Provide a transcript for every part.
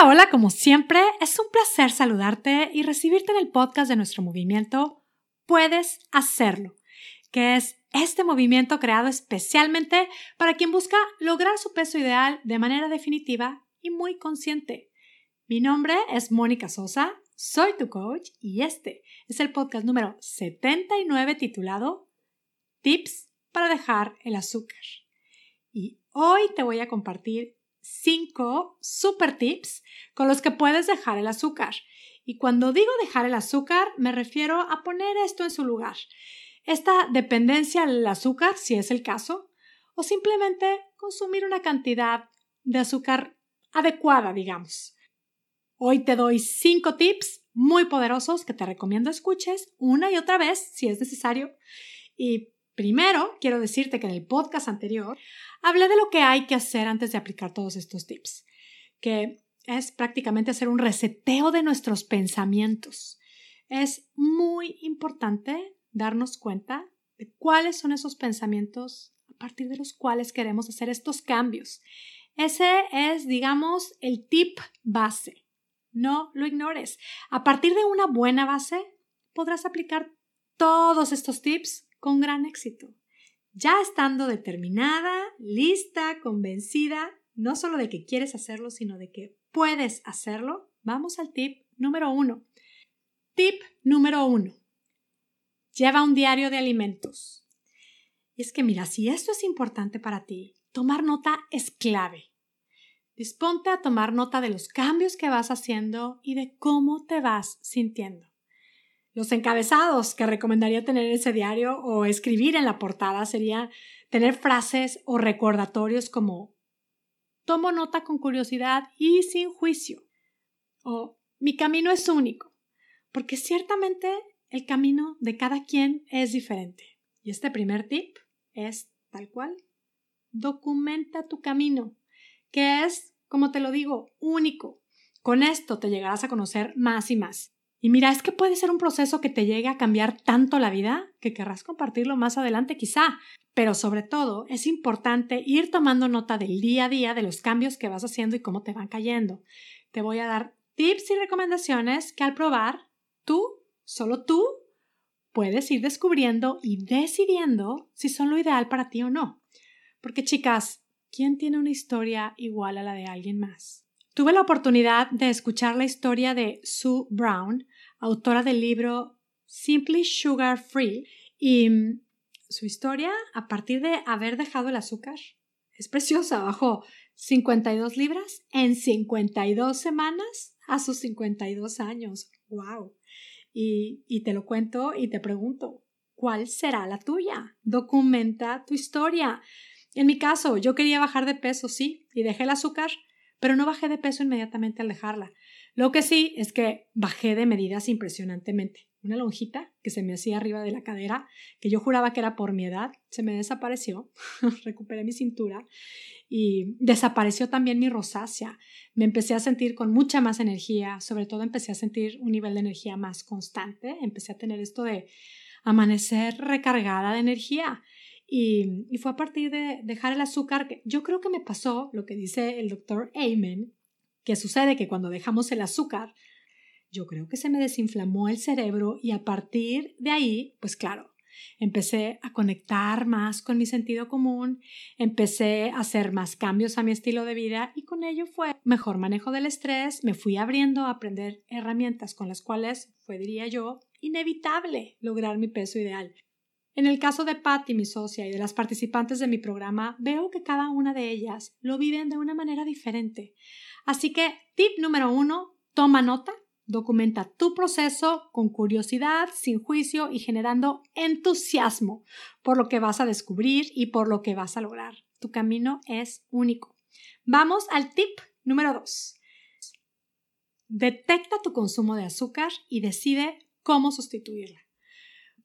Hola, hola, como siempre, es un placer saludarte y recibirte en el podcast de nuestro movimiento Puedes hacerlo, que es este movimiento creado especialmente para quien busca lograr su peso ideal de manera definitiva y muy consciente. Mi nombre es Mónica Sosa, soy tu coach y este es el podcast número 79 titulado Tips para dejar el azúcar. Y hoy te voy a compartir cinco super tips con los que puedes dejar el azúcar. Y cuando digo dejar el azúcar, me refiero a poner esto en su lugar. Esta dependencia al azúcar, si es el caso, o simplemente consumir una cantidad de azúcar adecuada, digamos. Hoy te doy cinco tips muy poderosos que te recomiendo escuches una y otra vez si es necesario. Y primero, quiero decirte que en el podcast anterior hablé de lo que hay que hacer antes de aplicar todos estos tips, que es prácticamente hacer un reseteo de nuestros pensamientos. Es muy importante darnos cuenta de cuáles son esos pensamientos a partir de los cuales queremos hacer estos cambios. Ese es, digamos, el tip base. No lo ignores. A partir de una buena base, podrás aplicar todos estos tips con gran éxito ya estando determinada, lista, convencida, no solo de que quieres hacerlo, sino de que puedes hacerlo, vamos al tip número uno. Tip número uno. Lleva un diario de alimentos. Y es que mira, si esto es importante para ti, tomar nota es clave. Disponte a tomar nota de los cambios que vas haciendo y de cómo te vas sintiendo. Los encabezados que recomendaría tener en ese diario o escribir en la portada sería tener frases o recordatorios como tomo nota con curiosidad y sin juicio o mi camino es único, porque ciertamente el camino de cada quien es diferente. Y este primer tip es tal cual. Documenta tu camino, que es, como te lo digo, único. Con esto te llegarás a conocer más y más. Y mira, es que puede ser un proceso que te llegue a cambiar tanto la vida que querrás compartirlo más adelante quizá, pero sobre todo es importante ir tomando nota del día a día de los cambios que vas haciendo y cómo te van cayendo. Te voy a dar tips y recomendaciones que al probar, tú, solo tú, puedes ir descubriendo y decidiendo si son lo ideal para ti o no. Porque chicas, ¿quién tiene una historia igual a la de alguien más? Tuve la oportunidad de escuchar la historia de Sue Brown, autora del libro Simply Sugar Free, y mm, su historia, a partir de haber dejado el azúcar, es preciosa. Bajó 52 libras en 52 semanas a sus 52 años. ¡Wow! Y, y te lo cuento y te pregunto, ¿cuál será la tuya? Documenta tu historia. En mi caso, yo quería bajar de peso, sí, y dejé el azúcar pero no bajé de peso inmediatamente al dejarla. Lo que sí es que bajé de medidas impresionantemente. Una lonjita que se me hacía arriba de la cadera, que yo juraba que era por mi edad, se me desapareció, recuperé mi cintura y desapareció también mi rosácea. Me empecé a sentir con mucha más energía, sobre todo empecé a sentir un nivel de energía más constante, empecé a tener esto de amanecer recargada de energía y, fue a partir de dejar el azúcar que yo creo que me pasó lo que dice el doctor Amen, que sucede que cuando dejamos el azúcar, yo creo que se me desinflamó el cerebro y a partir de ahí, pues claro, empecé a conectar más con mi sentido común, empecé a hacer más cambios a mi estilo de vida y con ello fue mejor manejo del estrés, me fui abriendo a aprender herramientas con las cuales fue, diría yo, inevitable lograr mi peso ideal. En el caso de Patty, mi socia, y de las participantes de mi programa, veo que cada una de ellas lo viven de una manera diferente. Así que, tip número uno, toma nota, documenta tu proceso con curiosidad, sin juicio y generando entusiasmo por lo que vas a descubrir y por lo que vas a lograr. Tu camino es único. Vamos al tip número dos. Detecta tu consumo de azúcar y decide cómo sustituirla.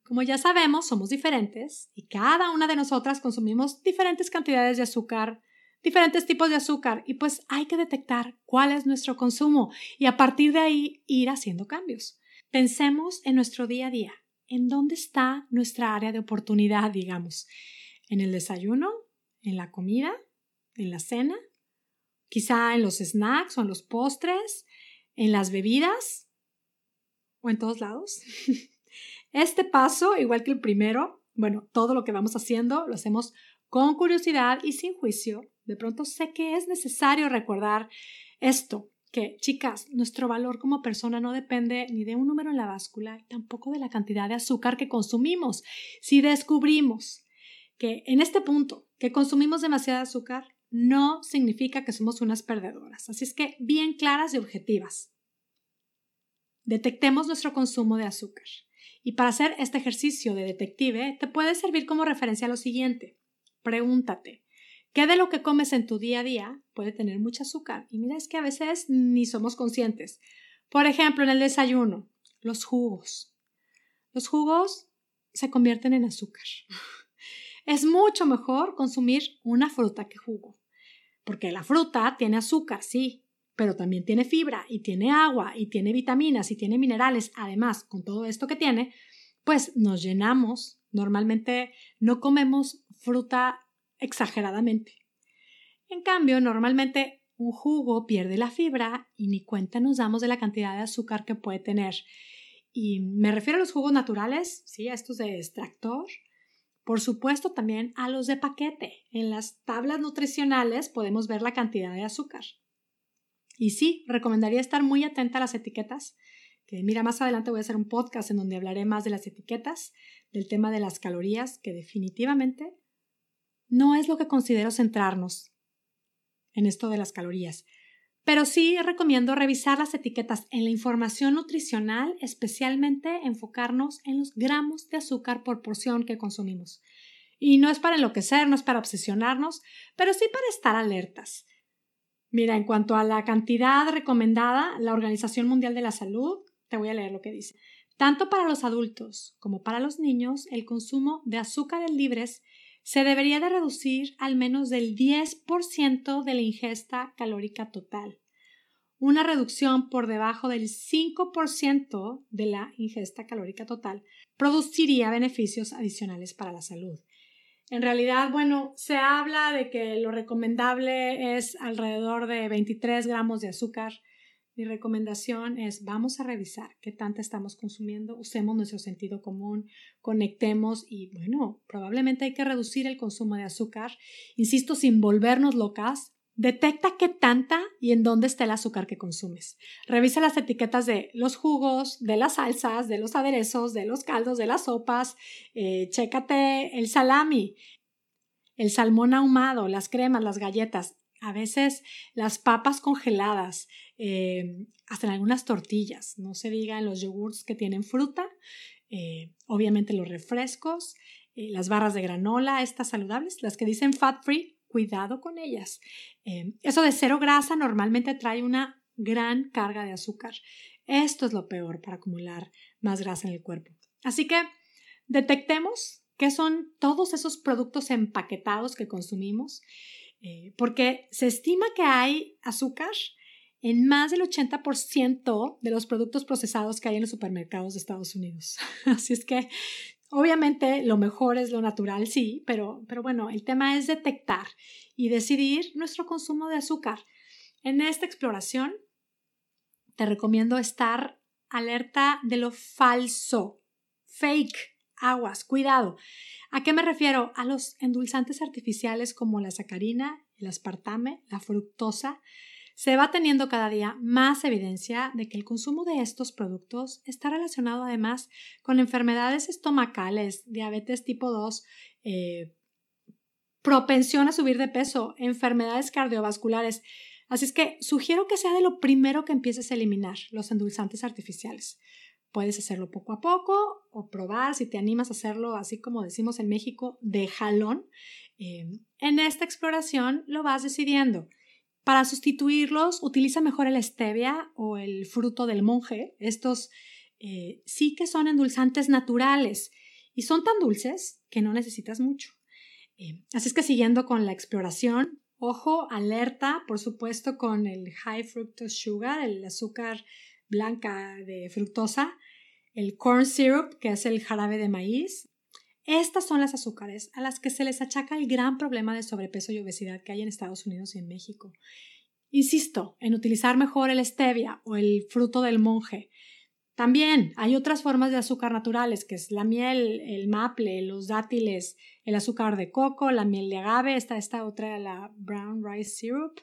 Como ya sabemos, somos diferentes y cada una de nosotras consumimos diferentes cantidades de azúcar, diferentes tipos de azúcar y pues hay que detectar cuál es nuestro consumo y a partir de ahí ir haciendo cambios. Pensemos en nuestro día a día, en dónde está nuestra área de oportunidad, digamos, en el desayuno, en la comida, en la cena, quizá en los snacks o en los postres, en las bebidas o en todos lados. Este paso, igual que el primero, bueno, todo lo que vamos haciendo lo hacemos con curiosidad y sin juicio. De pronto sé que es necesario recordar esto, que chicas, nuestro valor como persona no depende ni de un número en la báscula, tampoco de la cantidad de azúcar que consumimos. Si descubrimos que en este punto que consumimos demasiada azúcar, no significa que somos unas perdedoras. Así es que bien claras y objetivas. Detectemos nuestro consumo de azúcar. Y para hacer este ejercicio de detective, te puede servir como referencia lo siguiente. Pregúntate, ¿qué de lo que comes en tu día a día puede tener mucho azúcar? Y mira, es que a veces ni somos conscientes. Por ejemplo, en el desayuno, los jugos. Los jugos se convierten en azúcar. Es mucho mejor consumir una fruta que jugo, porque la fruta tiene azúcar, sí, pero también tiene fibra y tiene agua y tiene vitaminas y tiene minerales. Además, con todo esto que tiene, pues nos llenamos. Normalmente no comemos fruta exageradamente. En cambio, normalmente un jugo pierde la fibra y ni cuenta nos damos de la cantidad de azúcar que puede tener. Y me refiero a los jugos naturales, sí, a estos de extractor. Por supuesto, también a los de paquete. En las tablas nutricionales podemos ver la cantidad de azúcar. Y sí, recomendaría estar muy atenta a las etiquetas, que mira, más adelante voy a hacer un podcast en donde hablaré más de las etiquetas, del tema de las calorías, que definitivamente no es lo que considero centrarnos en esto de las calorías. Pero sí recomiendo revisar las etiquetas en la información nutricional, especialmente enfocarnos en los gramos de azúcar por porción que consumimos. Y no es para enloquecer, no es para obsesionarnos, pero sí para estar alertas. Mira, en cuanto a la cantidad recomendada, la Organización Mundial de la Salud, te voy a leer lo que dice. Tanto para los adultos como para los niños, el consumo de azúcares libres se debería de reducir al menos del 10% de la ingesta calórica total. Una reducción por debajo del 5% de la ingesta calórica total produciría beneficios adicionales para la salud. En realidad, bueno, se habla de que lo recomendable es alrededor de 23 gramos de azúcar. Mi recomendación es vamos a revisar qué tanta estamos consumiendo, usemos nuestro sentido común, conectemos y bueno, probablemente hay que reducir el consumo de azúcar, insisto, sin volvernos locas, Detecta qué tanta y en dónde está el azúcar que consumes. Revisa las etiquetas de los jugos, de las salsas, de los aderezos, de los caldos, de las sopas. Eh, chécate el salami, el salmón ahumado, las cremas, las galletas. A veces las papas congeladas, eh, hasta en algunas tortillas. No se diga en los yogurts que tienen fruta. Eh, obviamente los refrescos, las barras de granola, estas saludables, las que dicen fat free, cuidado con ellas. Eh, eso de cero grasa normalmente trae una gran carga de azúcar. Esto es lo peor para acumular más grasa en el cuerpo. Así que detectemos qué son todos esos productos empaquetados que consumimos, eh, porque se estima que hay azúcar en más del 80% de los productos procesados que hay en los supermercados de Estados Unidos. Así es que Obviamente lo mejor es lo natural, sí, pero, pero bueno, el tema es detectar y decidir nuestro consumo de azúcar. En esta exploración te recomiendo estar alerta de lo falso, fake, aguas, cuidado. ¿A qué me refiero? A los endulzantes artificiales como la sacarina, el aspartame, la fructosa, se va teniendo cada día más evidencia de que el consumo de estos productos está relacionado además con enfermedades estomacales, diabetes tipo 2, eh, propensión a subir de peso, enfermedades cardiovasculares. Así es que sugiero que sea de lo primero que empieces a eliminar los endulzantes artificiales. Puedes hacerlo poco a poco o probar si te animas a hacerlo, así como decimos en México, de jalón. Eh, en esta exploración lo vas decidiendo. Para sustituirlos, utiliza mejor el stevia o el fruto del monje. Estos eh, sí que son endulzantes naturales y son tan dulces que no necesitas mucho. Eh, así es que siguiendo con la exploración, ojo, alerta, por supuesto, con el high fructose sugar, el azúcar blanca de fructosa, el corn syrup, que es el jarabe de maíz, estas son las azúcares a las que se les achaca el gran problema de sobrepeso y obesidad que hay en Estados Unidos y en México. Insisto en utilizar mejor el stevia o el fruto del monje. También hay otras formas de azúcar naturales, que es la miel, el maple, los dátiles, el azúcar de coco, la miel de agave, está esta otra, la brown rice syrup,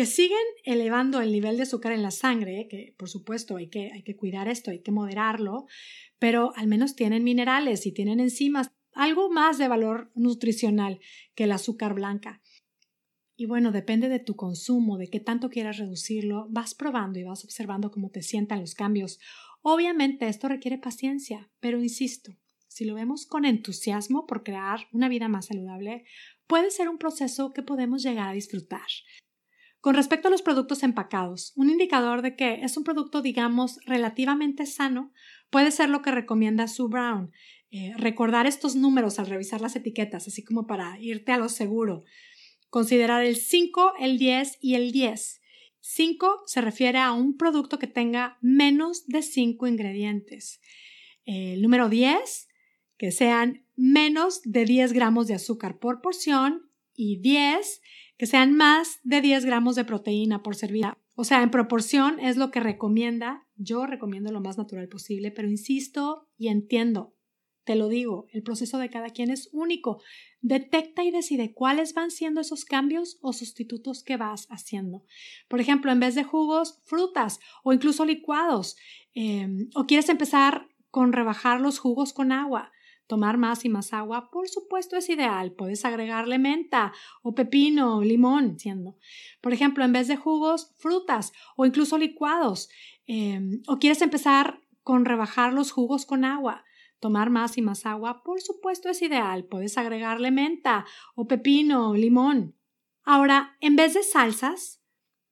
que siguen elevando el nivel de azúcar en la sangre, que por supuesto hay que, hay que cuidar esto, hay que moderarlo, pero al menos tienen minerales y tienen enzimas, algo más de valor nutricional que el azúcar blanca. Y bueno, depende de tu consumo, de qué tanto quieras reducirlo, vas probando y vas observando cómo te sientan los cambios. Obviamente esto requiere paciencia, pero insisto, si lo vemos con entusiasmo por crear una vida más saludable, puede ser un proceso que podemos llegar a disfrutar. Con respecto a los productos empacados, un indicador de que es un producto, digamos, relativamente sano puede ser lo que recomienda Sue Brown. Eh, recordar estos números al revisar las etiquetas, así como para irte a lo seguro. Considerar el 5, el 10 y el 10. 5 se refiere a un producto que tenga menos de 5 ingredientes. El número 10, que sean menos de 10 gramos de azúcar por porción. Y 10, que sean más de 10 gramos de proteína por servida. O sea, en proporción es lo que recomienda. Yo recomiendo lo más natural posible, pero insisto y entiendo, te lo digo, el proceso de cada quien es único. Detecta y decide cuáles van siendo esos cambios o sustitutos que vas haciendo. Por ejemplo, en vez de jugos, frutas o incluso licuados. Em, o quieres empezar con rebajar los jugos con agua. Tomar más y más agua, por supuesto, es ideal. Puedes agregarle menta o pepino limón, siendo. Por ejemplo, en vez de jugos, frutas o incluso licuados. Em, o quieres empezar con rebajar los jugos con agua. Tomar más y más agua, por supuesto, es ideal. Puedes agregarle menta o pepino limón. Ahora, en vez de salsas,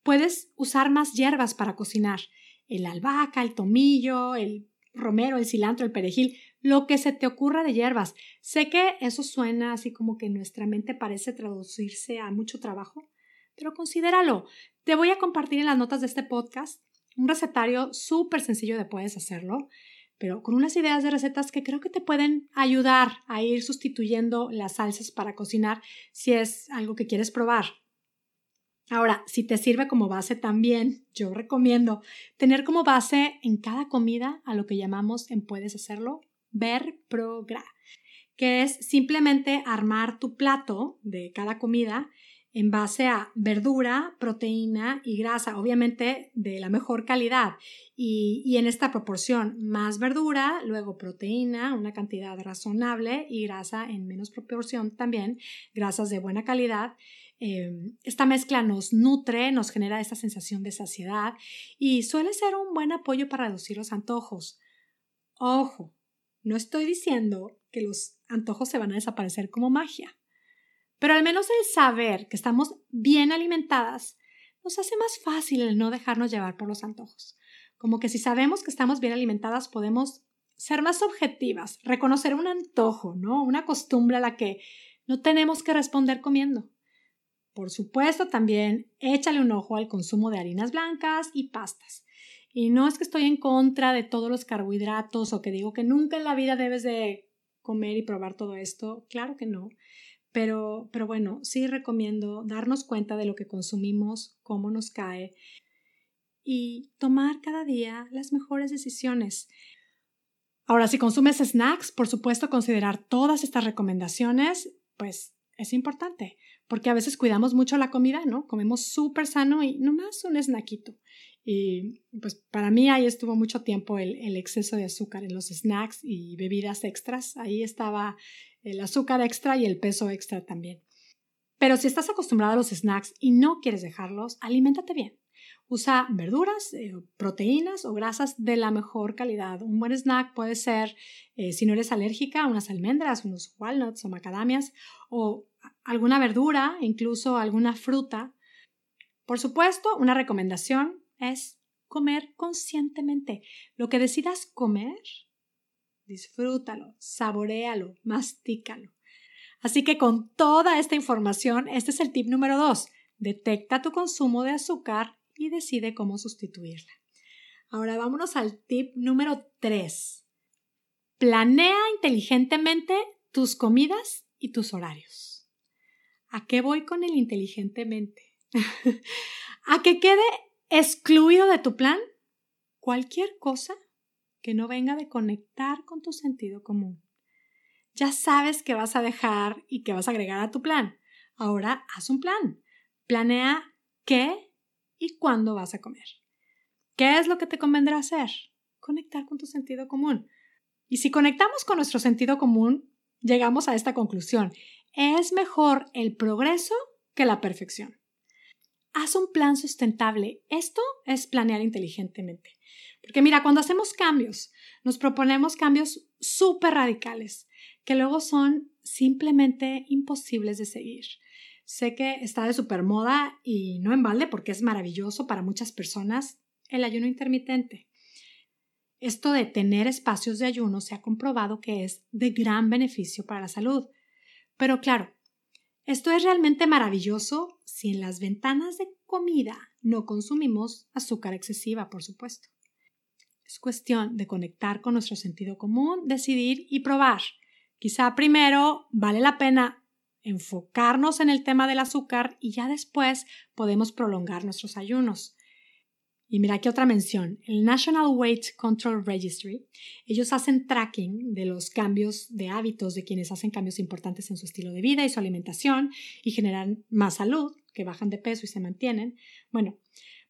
puedes usar más hierbas para cocinar. El albahaca, el tomillo, el romero, el cilantro, el perejil lo que se te ocurra de hierbas. Sé que eso suena así como que nuestra mente parece traducirse a mucho trabajo, pero considéralo. Te voy a compartir en las notas de este podcast un recetario súper sencillo de puedes hacerlo, pero con unas ideas de recetas que creo que te pueden ayudar a ir sustituyendo las salsas para cocinar si es algo que quieres probar. Ahora, si te sirve como base también, yo recomiendo tener como base en cada comida a lo que llamamos en puedes hacerlo ver progra, que es simplemente armar tu plato de cada comida en base a verdura, proteína y grasa, obviamente de la mejor calidad y, y, en esta proporción, más verdura, luego proteína, una cantidad razonable y grasa en menos proporción también, grasas de buena calidad. Eh, esta mezcla nos nutre, nos genera esta sensación de saciedad y suele ser un buen apoyo para reducir los antojos. Ojo, no estoy diciendo que los antojos se van a desaparecer como magia, pero al menos el saber que estamos bien alimentadas nos hace más fácil el no dejarnos llevar por los antojos. Como que si sabemos que estamos bien alimentadas podemos ser más objetivas, reconocer un antojo, ¿no? Una costumbre a la que no tenemos que responder comiendo. Por supuesto, también échale un ojo al consumo de harinas blancas y pastas. Y no es que estoy en contra de todos los carbohidratos o que digo que nunca en la vida debes de comer y probar todo esto. Claro que no. Pero, pero bueno, sí recomiendo darnos cuenta de lo que consumimos, cómo nos cae y tomar cada día las mejores decisiones. Ahora, si consumes snacks, por supuesto, considerar todas estas recomendaciones, pues es importante, porque a veces cuidamos mucho la comida, ¿no? Comemos súper sano y nomás un snackito. Y pues para mí ahí estuvo mucho tiempo el, exceso de azúcar en los snacks y bebidas extras. Ahí estaba el azúcar extra y el peso extra también. Pero si estás acostumbrado a los snacks y no quieres dejarlos, aliméntate bien. Usa verduras, eh, proteínas o grasas de la mejor calidad. Un buen snack puede ser, eh, si no eres alérgica, unas almendras, unos walnuts o macadamias o alguna verdura, incluso alguna fruta. Por supuesto, una recomendación es comer conscientemente. Lo que decidas comer, disfrútalo, saborealo, mastícalo. Así que con toda esta información, este es el tip número dos. Detecta tu consumo de azúcar y decide cómo sustituirla. Ahora vámonos al tip número tres. Planea inteligentemente tus comidas y tus horarios. ¿A qué voy con el inteligentemente? a que quede excluido de tu plan cualquier cosa que no venga de conectar con tu sentido común. Ya sabes que vas a dejar y que vas a agregar a tu plan. Ahora haz un plan. Planea qué y cuándo vas a comer. ¿Qué es lo que te convendrá hacer? Conectar con tu sentido común. Y si conectamos con nuestro sentido común, llegamos a esta conclusión. Es mejor el progreso que la perfección. Haz un plan sustentable. Esto es planear inteligentemente. Porque mira, cuando hacemos cambios, nos proponemos cambios súper radicales, que luego son simplemente imposibles de seguir. Sé que está de super moda y no en balde porque es maravilloso para muchas personas el ayuno intermitente. Esto de tener espacios de ayuno se ha comprobado que es de gran beneficio para la salud. Pero claro, esto es realmente maravilloso si en las ventanas de comida no consumimos azúcar excesiva, por supuesto. Es cuestión de conectar con nuestro sentido común, decidir y probar. Quizá primero vale la pena enfocarnos en el tema del azúcar y ya después podemos prolongar nuestros ayunos. Y mira aquí otra mención, el National Weight Control Registry, ellos hacen tracking de los cambios de hábitos de quienes hacen cambios importantes en su estilo de vida y su alimentación y generan más salud, que bajan de peso y se mantienen. Bueno,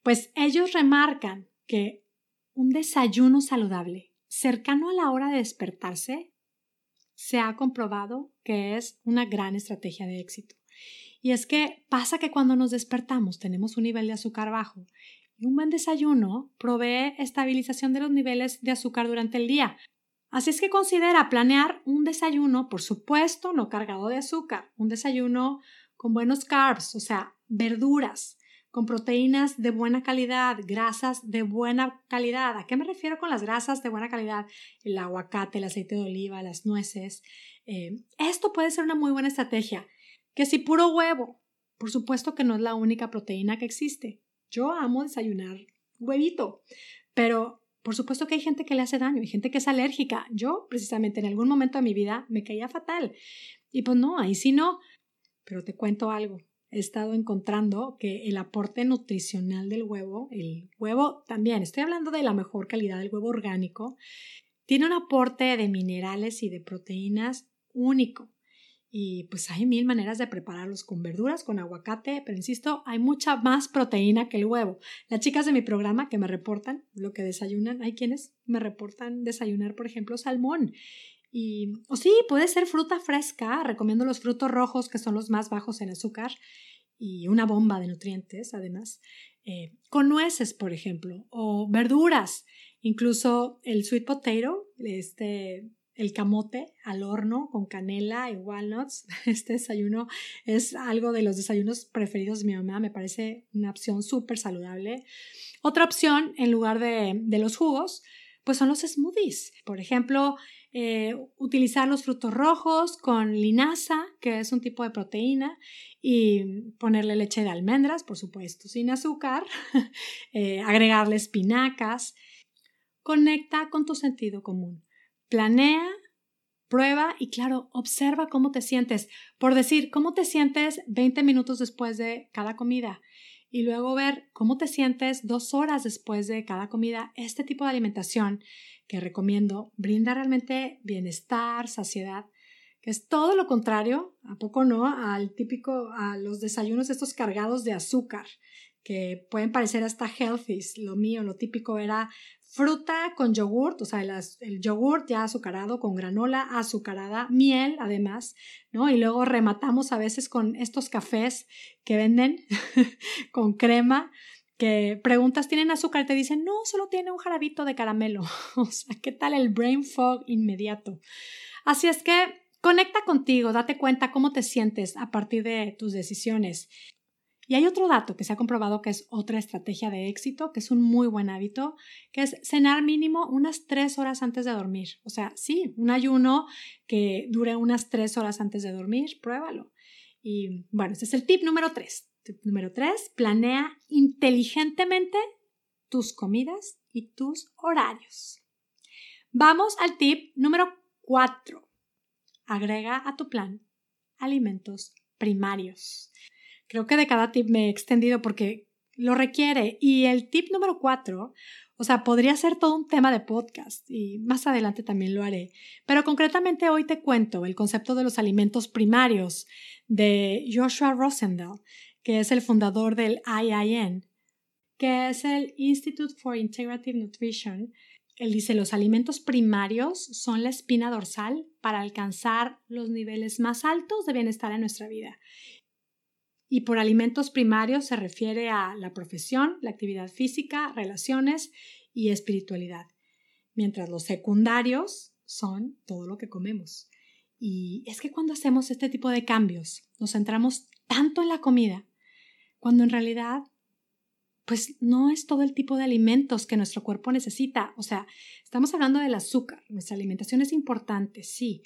pues ellos remarcan que un desayuno saludable cercano a la hora de despertarse se ha comprobado que es una gran estrategia de éxito. Y es que pasa que cuando nos despertamos tenemos un nivel de azúcar bajo y un buen desayuno provee estabilización de los niveles de azúcar durante el día. Así es que considera planear un desayuno, por supuesto, no cargado de azúcar, un desayuno con buenos carbs, o sea, verduras, con proteínas de buena calidad, grasas de buena calidad. ¿A qué me refiero con las grasas de buena calidad? El aguacate, el aceite de oliva, las nueces. Eh, esto puede ser una muy buena estrategia. Que si puro huevo, por supuesto que no es la única proteína que existe. Yo amo desayunar huevito, pero por supuesto que hay gente que le hace daño, hay gente que es alérgica. Yo, precisamente, en algún momento de mi vida me caía fatal. Y pues no, ahí sí no. Pero te cuento algo. He estado encontrando que el aporte nutricional del huevo, el huevo también, estoy hablando de la mejor calidad del huevo orgánico, tiene un aporte de minerales y de proteínas único. Y pues hay mil maneras de prepararlos con verduras, con aguacate, pero insisto, hay mucha más proteína que el huevo. Las chicas de mi programa que me reportan lo que desayunan, hay quienes me reportan desayunar, por ejemplo, salmón. Y, o sí, puede ser fruta fresca, recomiendo los frutos rojos que son los más bajos en azúcar y una bomba de nutrientes, además, eh, con nueces, por ejemplo, o verduras, incluso el sweet potato, este el camote al horno con canela y walnuts. Este desayuno es algo de los desayunos preferidos de mi mamá, me parece una opción súper saludable. Otra opción, en lugar de, los jugos, pues son los smoothies. Por ejemplo, eh, utilizar los frutos rojos con linaza, que es un tipo de proteína, y ponerle leche de almendras, por supuesto, sin azúcar, eh, agregarle espinacas. Conecta con tu sentido común. Planea, prueba y claro, observa cómo te sientes. Por decir, cómo te sientes 20 minutos después de cada comida y luego ver cómo te sientes dos horas después de cada comida. Este tipo de alimentación que recomiendo brinda realmente bienestar, saciedad, que es todo lo contrario, ¿a poco no? Al típico, a los desayunos estos cargados de azúcar, que pueden parecer hasta healthy. Lo mío, lo típico era fruta con yogurt, o sea, el, el, yogurt ya azucarado con granola azucarada, miel además, ¿no? Y luego rematamos a veces con estos cafés que venden con crema, que preguntas, ¿tienen azúcar? Te dicen, no, solo tiene un jarabito de caramelo. o sea, ¿qué tal el brain fog inmediato? Así es que conecta contigo, date cuenta cómo te sientes a partir de tus decisiones. Y hay otro dato que se ha comprobado que es otra estrategia de éxito, que es un muy buen hábito, que es cenar mínimo unas tres horas antes de dormir. O sea, sí, un ayuno que dure unas tres horas antes de dormir, pruébalo. Y bueno, este es el tip número tres. Tip número tres, planea inteligentemente tus comidas y tus horarios. Vamos al tip número cuatro. Agrega a tu plan alimentos primarios. Creo que de cada tip me he extendido porque lo requiere. Y el tip número cuatro, o sea, podría ser todo un tema de podcast y más adelante también lo haré. Pero concretamente hoy te cuento el concepto de los alimentos primarios de Joshua Rosendahl, que es el fundador del IIN, que es el Institute for Integrative Nutrition. Él dice, los alimentos primarios son la espina dorsal para alcanzar los niveles más altos de bienestar en nuestra vida. Y por alimentos primarios se refiere a la profesión, la actividad física, relaciones y espiritualidad, mientras los secundarios son todo lo que comemos. Y es que cuando hacemos este tipo de cambios, nos centramos tanto en la comida, cuando en realidad, pues no es todo el tipo de alimentos que nuestro cuerpo necesita. O sea, estamos hablando del azúcar. Nuestra alimentación es importante, sí,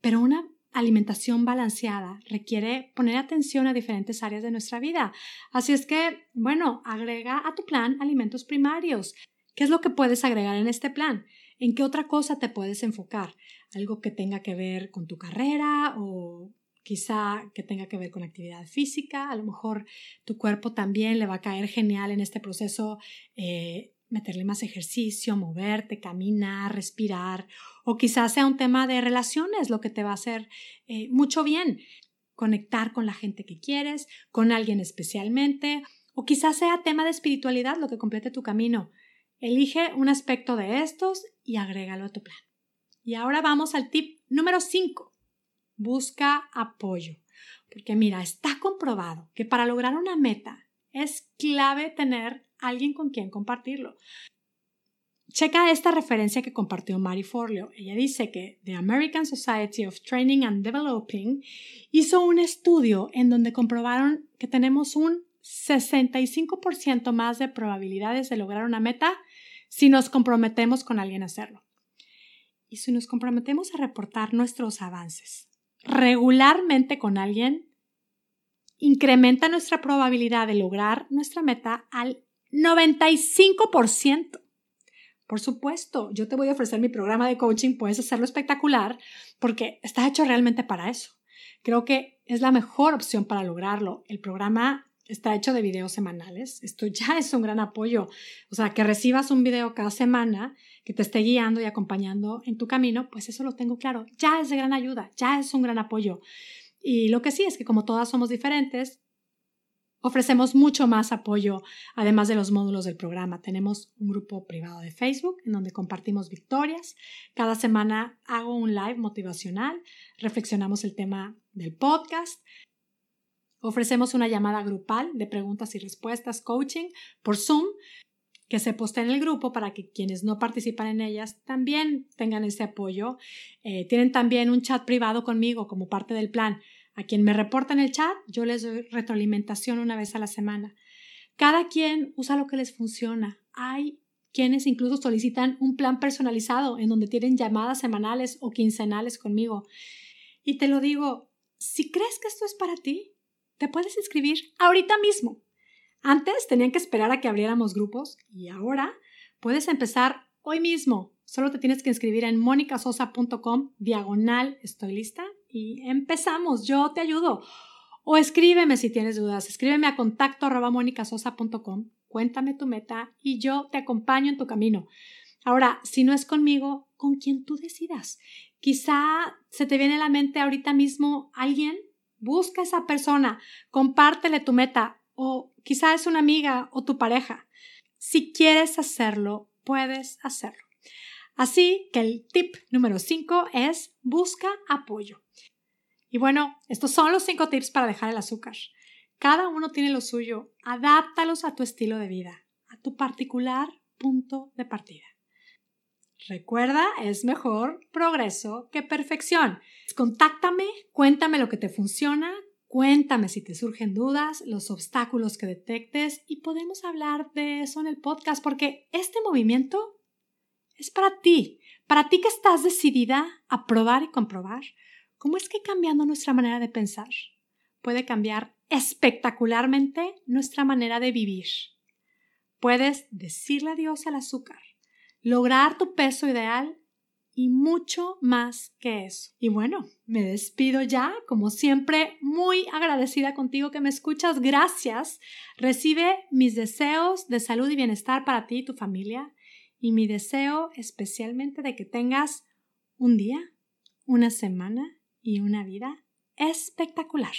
pero una alimentación balanceada requiere poner atención a diferentes áreas de nuestra vida. Así es que, bueno, agrega a tu plan alimentos primarios. ¿Qué es lo que puedes agregar en este plan? ¿En qué otra cosa te puedes enfocar? Algo que tenga que ver con tu carrera o quizá que tenga que ver con actividad física. A lo mejor tu cuerpo también le va a caer genial en este proceso. Eh, meterle más ejercicio, moverte, caminar, respirar, o quizás sea un tema de relaciones lo que te va a hacer eh, mucho bien, conectar con la gente que quieres, con alguien especialmente, o quizás sea tema de espiritualidad lo que complete tu camino. Elige un aspecto de estos y agrégalo a tu plan. Y ahora vamos al tip número 5. Busca apoyo. Porque mira, está comprobado que para lograr una meta es clave tener alguien con quien compartirlo. Checa esta referencia que compartió Mary Forleo. Ella dice que The American Society of Training and Developing hizo un estudio en donde comprobaron que tenemos un 65% más de probabilidades de lograr una meta si nos comprometemos con alguien a hacerlo. Y si nos comprometemos a reportar nuestros avances regularmente con alguien, incrementa nuestra probabilidad de lograr nuestra meta al 95%. Por supuesto, yo te voy a ofrecer mi programa de coaching, puedes hacerlo espectacular porque está hecho realmente para eso. Creo que es la mejor opción para lograrlo. El programa está hecho de videos semanales. Esto ya es un gran apoyo. O sea, que recibas un video cada semana que te esté guiando y acompañando en tu camino, pues eso lo tengo claro. Ya es de gran ayuda, ya es un gran apoyo. Y lo que sí es que como todas somos diferentes, ofrecemos mucho más apoyo, además de los módulos del programa. Tenemos un grupo privado de Facebook en donde compartimos victorias. Cada semana hago un live motivacional, reflexionamos el tema del podcast Ofrecemos una llamada grupal de preguntas y respuestas, coaching, por Zoom, que se postea en el grupo para que quienes no participan en ellas también tengan ese apoyo. Eh, tienen también un chat privado conmigo como parte del plan. A quien me reporta en el chat, yo les doy retroalimentación una vez a la semana. Cada quien usa lo que les funciona. Hay quienes incluso solicitan un plan personalizado en donde tienen llamadas semanales o quincenales conmigo. Y te lo digo, si crees que esto es para ti, te puedes inscribir ahorita mismo. Antes tenían que esperar a que abriéramos grupos y ahora puedes empezar hoy mismo. Solo te tienes que inscribir en monicasosa.com diagonal estoy lista empezamos. Yo te ayudo. O escríbeme si tienes dudas. Escríbeme a contacto arroba. Cuéntame tu meta y yo te acompaño en tu camino. Ahora, si no es conmigo, con quien tú decidas. Quizá se te viene a la mente ahorita mismo alguien Busca a esa persona, compártele tu meta o quizá es una amiga o tu pareja. Si quieres hacerlo, puedes hacerlo. Así que el tip número 5 es busca apoyo. Y bueno, estos son los 5 tips para dejar el azúcar. Cada uno tiene lo suyo. Adáptalos a tu estilo de vida, a tu particular punto de partida. Recuerda, es mejor progreso que perfección. Contáctame, cuéntame lo que te funciona, cuéntame si te surgen dudas, los obstáculos que detectes y podemos hablar de eso en el podcast porque este movimiento es para ti, para ti que estás decidida a probar y comprobar cómo es que cambiando nuestra manera de pensar puede cambiar espectacularmente nuestra manera de vivir. Puedes decirle adiós al azúcar lograr tu peso ideal y mucho más que eso. Y bueno, me despido ya, como siempre, muy agradecida contigo que me escuchas. Gracias. Recibe mis deseos de salud y bienestar para ti y tu familia y mi deseo especialmente de que tengas un día, una semana y una vida espectacular.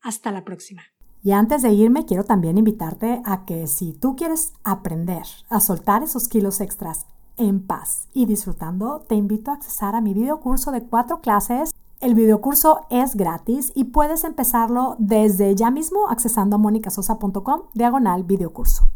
Hasta la próxima. Y antes de irme, quiero también invitarte a que si tú quieres aprender a soltar esos kilos extras en paz y disfrutando, te invito a accesar a mi videocurso de cuatro clases. El videocurso es gratis y puedes empezarlo desde ya mismo accesando a monicasosa.com diagonal videocurso.